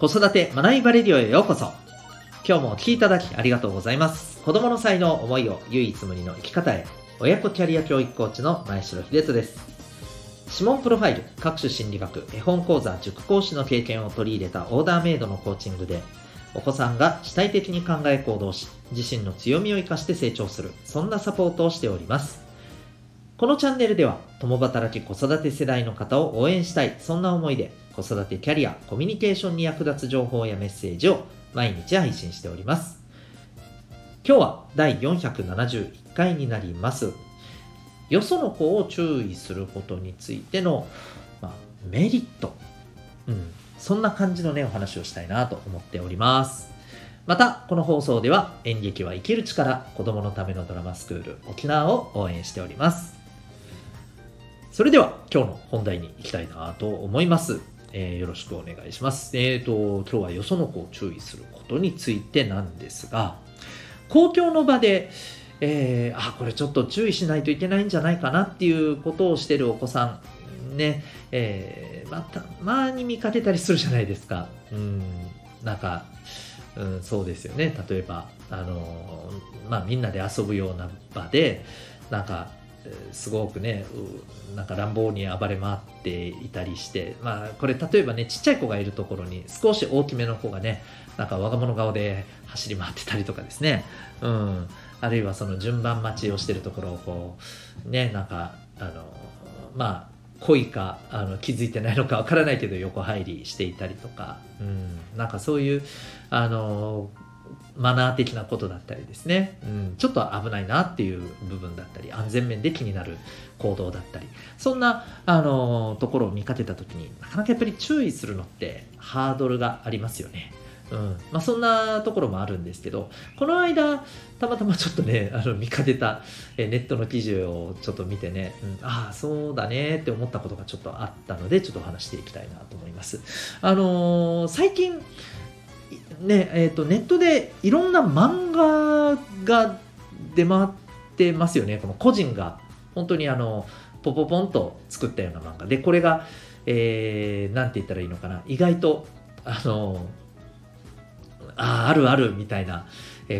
子育て学びバレディオへようこそ。今日もお聴きいただきありがとうございます。子供の才能思いを唯一無二の生き方へ親子キャリア教育コーチの前城秀人です。指紋プロファイル各種心理学絵本講座塾講師の経験を取り入れたオーダーメイドのコーチングでお子さんが主体的に考え行動し自身の強みを生かして成長するそんなサポートをしております。このチャンネルでは共働き子育て世代の方を応援したいそんな思いで子育てキャリアコミュニケーションに役立つ情報やメッセージを毎日配信しております。今日は第471回になります。よその子を注意することについての、まあ、メリット、うん、そんな感じのねお話をしたいなと思っております。またこの放送では演劇は生きる力子供のためのドラマスクール沖縄を応援しております。それでは今日の本題に行きたいなと思います。えー、よろしくお願いします。えっ、ー、と、今日はよその子を注意することについてなんですが、公共の場で、えー、あ、これちょっと注意しないといけないんじゃないかなっていうことをしてるお子さん、ね、えー、また、まに見かけたりするじゃないですか。うん、なんか、うん、そうですよね。例えば、あの、まあ、みんなで遊ぶような場で、なんか、すごくねなんか乱暴に暴れ回っていたりしてまあこれ例えばねちっちゃい子がいるところに少し大きめの子がねなんか我が物顔で走り回ってたりとかですね。うん。あるいはその順番待ちをしてるところをこうねなんかあのまあ恋かあの気づいてないのかわからないけど横入りしていたりとか、うん、なんかそういうあのマナー的なことだったりですね、うん、ちょっと危ないなっていう部分だったり安全面で気になる行動だったりそんなあのところを見かけた時になかなかやっぱり注意するのってハードルがありますよね。うんまあ、そんなところもあるんですけどこの間たまたまちょっとね あの見かけたえネットの記事をちょっと見てね、うん、ああそうだねって思ったことがちょっとあったのでちょっとお話していきたいなと思います。あのー、最近ねえーと、ネットでいろんな漫画が出回ってますよね。この個人が本当にあのポポポンと作ったような漫画。でこれが、えー、て言ったらいいのかな。意外とあのああるあるみたいな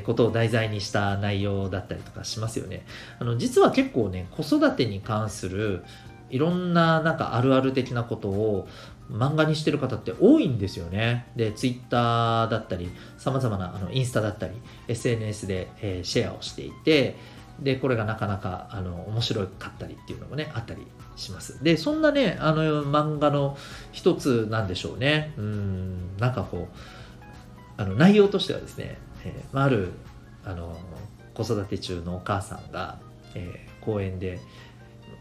ことを題材にした内容だったりとかしますよね。あの実は結構ね子育てに関するいろんななんかあるある的なことを漫画にしてる方って多いんですよね。で、ツイッターだったり、様々なあのインスタだったり、SNS で、えー、シェアをしていて、で、これがなかなかあの面白かったりっていうのもね、あったりします。で、そんなね、あの漫画の一つなんでしょうね。うん、なんかこう、あの内容としてはですね、えー、あるあの子育て中のお母さんが、えー、公園で、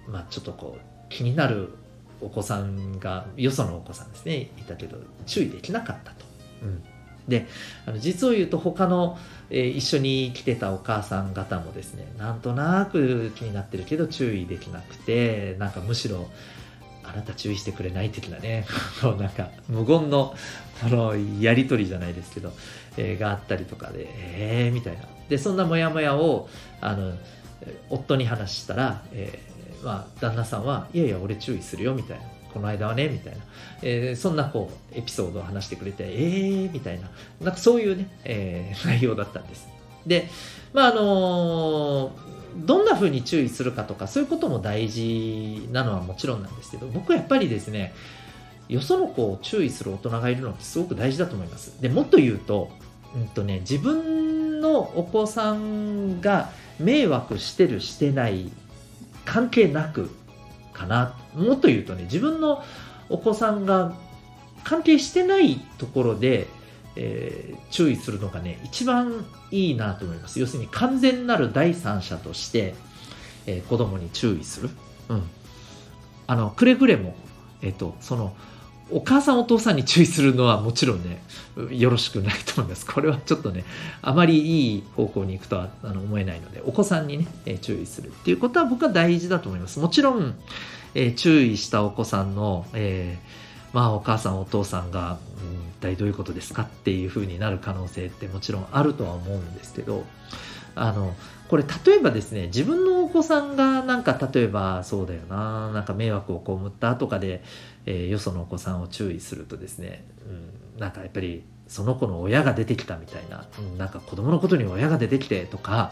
まあ、ちょっとこう気になるお子さんがよそのお子さんですねいたけど注意できなかったと。うんであの実を言うと他の、えー、一緒に来てたお母さん方もですねなんとなく気になってるけど注意できなくてなんかむしろあなた注意してくれない的なね なんか無言のこのやり取りじゃないですけど、えー、があったりとかでえーみたいなでそんなモヤモヤをあの夫に話したら、えまあ、旦那さんは、いやいや、俺注意するよ、みたいな。この間はね、みたいな。えー、そんな、こう、エピソードを話してくれて、えー、みたいな。なんかそういうね、えー、内容だったんです。で、まあ、あのー、どんな風に注意するかとか、そういうことも大事なのはもちろんなんですけど、僕はやっぱりですね、よその子を注意する大人がいるのってすごく大事だと思います。でもっと言うと、うんとね、自分のお子さんが迷惑してるしてない関係なくかな。もっと言うとね、自分のお子さんが関係してないところで、えー、注意するのがね、一番いいなと思います。要するに完全なる第三者として、えー、子供に注意する。うん。あの、くれぐれも、えっ、ー、と、その、お母さんお父さんに注意するのはもちろんね、よろしくないと思います。これはちょっとね、あまりいい方向に行くとはあの思えないので、お子さんにね、え、注意するっていうことは僕は大事だと思います。もちろん、え、注意したお子さんの、えー、まあお母さんお父さんが、うん、一体どういうことですかっていうふうになる可能性ってもちろんあるとは思うんですけど、あの、これ例えばですね、自分のお子さんがなんか例えばそうだよな、なんか迷惑を被ったとかで、えー、よそのお子さんを注意するとですね、うん、なんかやっぱりその子の親が出てきたみたいな、うんなんか子供のことに親が出てきてとか、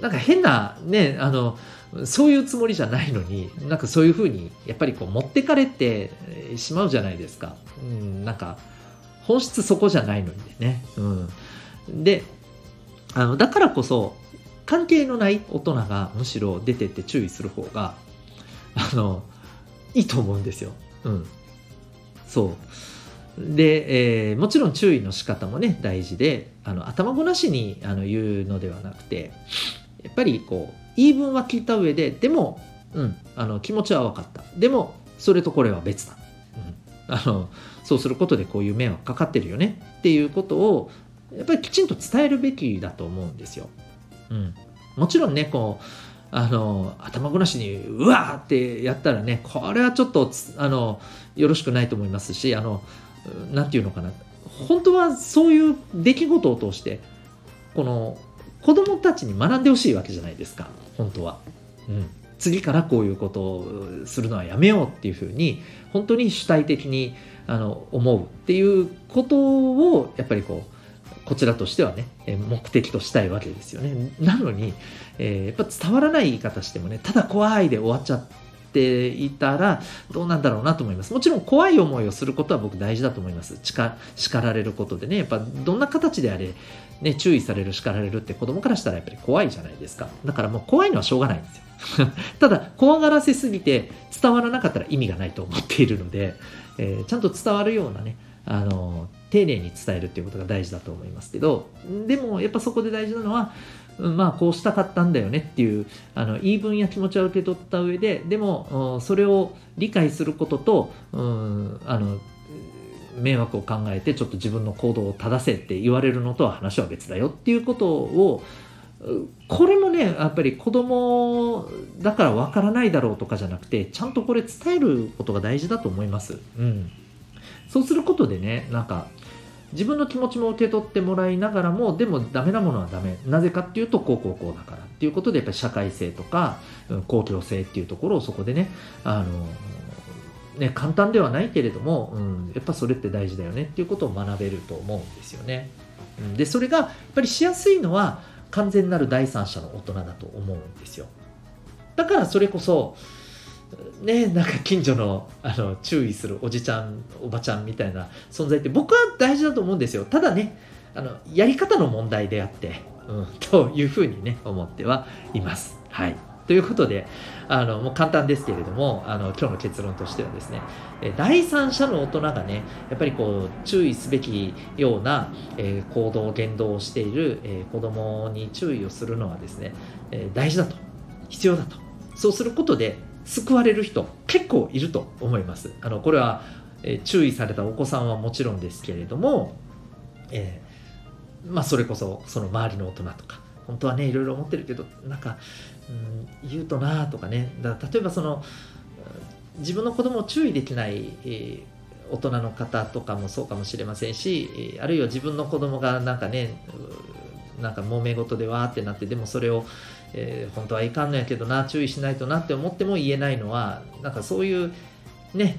なんか変なね、あの、そういうつもりじゃないのに、なんかそういうふうに、やっぱりこう持ってかれてしまうじゃないですか。うん、なんか、本質そこじゃないのにね。うん。で、あの、だからこそ、関係のない大人がむしろ出てって注意する方が、あの、いいと思うんですよ。うん。そう。で、えー、もちろん注意の仕方もね、大事で、あの頭ごなしにあの言うのではなくて、やっぱりこう、言い分は聞いた上で、でも、うん、あの気持ちは分かった。でも、それとこれは別だ。うん、あのそうすることでこういう迷惑かかってるよねっていうことを、やっぱりきちんと伝えるべきだと思うんですよ。うん、もちろんね、こう、あの頭ごなしにうわーってやったらねこれはちょっとあのよろしくないと思いますしあの何て言うのかな本当はそういう出来事を通してこの子供たちに学んでほしいわけじゃないですか本当は。うん次からこういうことをするのはやめようっていうふうに本当に主体的にあの思うっていうことをやっぱりこうこちらとしてはね、目的としたいわけですよね。なのに、えー、やっぱ伝わらない言い方してもね、ただ怖いで終わっちゃっていたらどうなんだろうなと思います。もちろん怖い思いをすることは僕大事だと思います。叱られることでね、やっぱどんな形であれ、ね、注意される、叱られるって子供からしたらやっぱり怖いじゃないですか。だからもう怖いのはしょうがないんですよ。ただ、怖がらせすぎて伝わらなかったら意味がないと思っているので、えー、ちゃんと伝わるようなね、あの丁寧に伝えるっていうことが大事だと思いますけどでもやっぱそこで大事なのはまあこうしたかったんだよねっていうあの言い分や気持ちは受け取った上ででもそれを理解することとあの迷惑を考えてちょっと自分の行動を正せって言われるのとは話は別だよっていうことをこれもねやっぱり子供だからわからないだろうとかじゃなくてちゃんとこれ伝えることが大事だと思います。うんそうすることでね、なんか、自分の気持ちも受け取ってもらいながらも、でもダメなものはダメ。なぜかっていうと、こうこうこうだからっていうことで、やっぱり社会性とか、公共性っていうところをそこでね、あの、ね、簡単ではないけれども、うん、やっぱそれって大事だよねっていうことを学べると思うんですよね。で、それがやっぱりしやすいのは完全なる第三者の大人だと思うんですよ。だからそれこそ、ね、なんか近所のあの注意するおじちゃんおばちゃんみたいな存在って僕は大事だと思うんですよ。ただねあのやり方の問題であって、うん、というふうにね思ってはいます。はい。ということであのもう簡単ですけれどもあの今日の結論としてはですね第三者の大人がねやっぱりこう注意すべきような、えー、行動言動をしている、えー、子供に注意をするのはですね、えー、大事だと。必要だと。そうすることで救われる人結構いると思います。あのこれは、え、注意されたお子さんはもちろんですけれども、えー、まあ、それこそその周りの大人とか本当はねいろいろ思ってるけどなんか、うん、言うとなとかねだ例えばその自分の子供を注意できない、えー、大人の方とかもそうかもしれませんしあるいは自分の子供がなんかねなんか揉め事でわーってなってでもそれをえー、本当はいかんのやけどな注意しないとなって思っても言えないのはなんかそういうね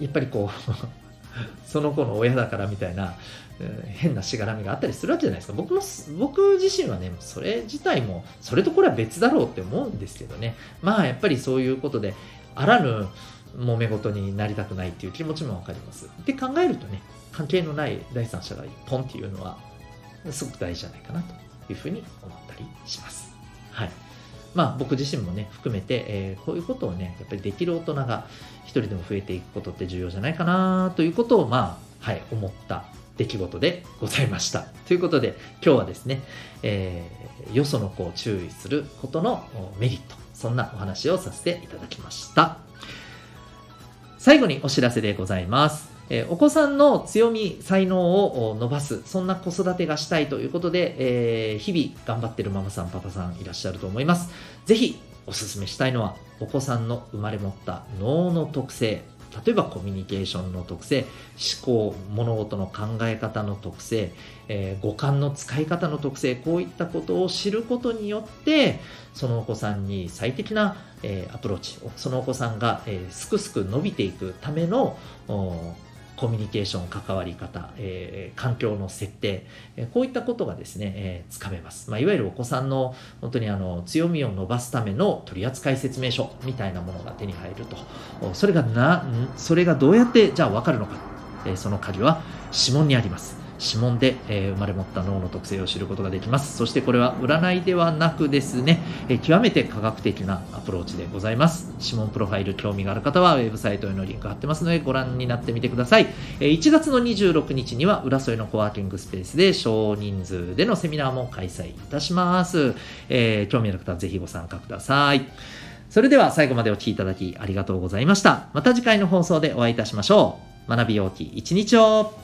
やっぱりこう その子の親だからみたいな、えー、変なしがらみがあったりするわけじゃないですか。僕も僕自身はねそれ自体もそれとこれは別だろうって思うんですけどね。まあやっぱりそういうことであらぬ揉め事になりたくないっていう気持ちもわかります。って考えるとね関係のない第三者がポンっていうのはすごく大事じゃないかなというふうに思ったりします。はい。まあ僕自身もね、含めて、えー、こういうことをね、やっぱりできる大人が一人でも増えていくことって重要じゃないかなということを、まあ、はい、思った出来事でございました。ということで、今日はですね、えー、よその子を注意することのメリット、そんなお話をさせていただきました。最後にお知らせでございます。えお子さんの強み、才能を伸ばす、そんな子育てがしたいということで、えー、日々頑張ってるママさん、パパさんいらっしゃると思います。ぜひお勧めしたいのは、お子さんの生まれ持った脳の特性、例えばコミュニケーションの特性、思考、物事の考え方の特性、えー、五感の使い方の特性、こういったことを知ることによって、そのお子さんに最適な、えー、アプローチ、そのお子さんが、えー、すくすく伸びていくためのコミュニケーション、関わり方、えー、環境の設定、えこういったことがですね、えー、つかめます。まあ、いわゆるお子さんの本当にあの強みを伸ばすための取扱説明書みたいなものが手に入ると。それがな、それがどうやってじゃあ分かるのか。えその鍵は指紋にあります。指紋で、えー、生まれ持った脳の特性を知ることができます。そしてこれは占いではなくですね、えー、極めて科学的なアプローチでございます。指紋プロファイル興味がある方はウェブサイトへのリンク貼ってますのでご覧になってみてください。えー、1月の26日には浦添のコワーキングスペースで少人数でのセミナーも開催いたします。え興味ある方はぜひご参加ください。それでは最後までお聴きいただきありがとうございました。また次回の放送でお会いいたしましょう。学びようき一日を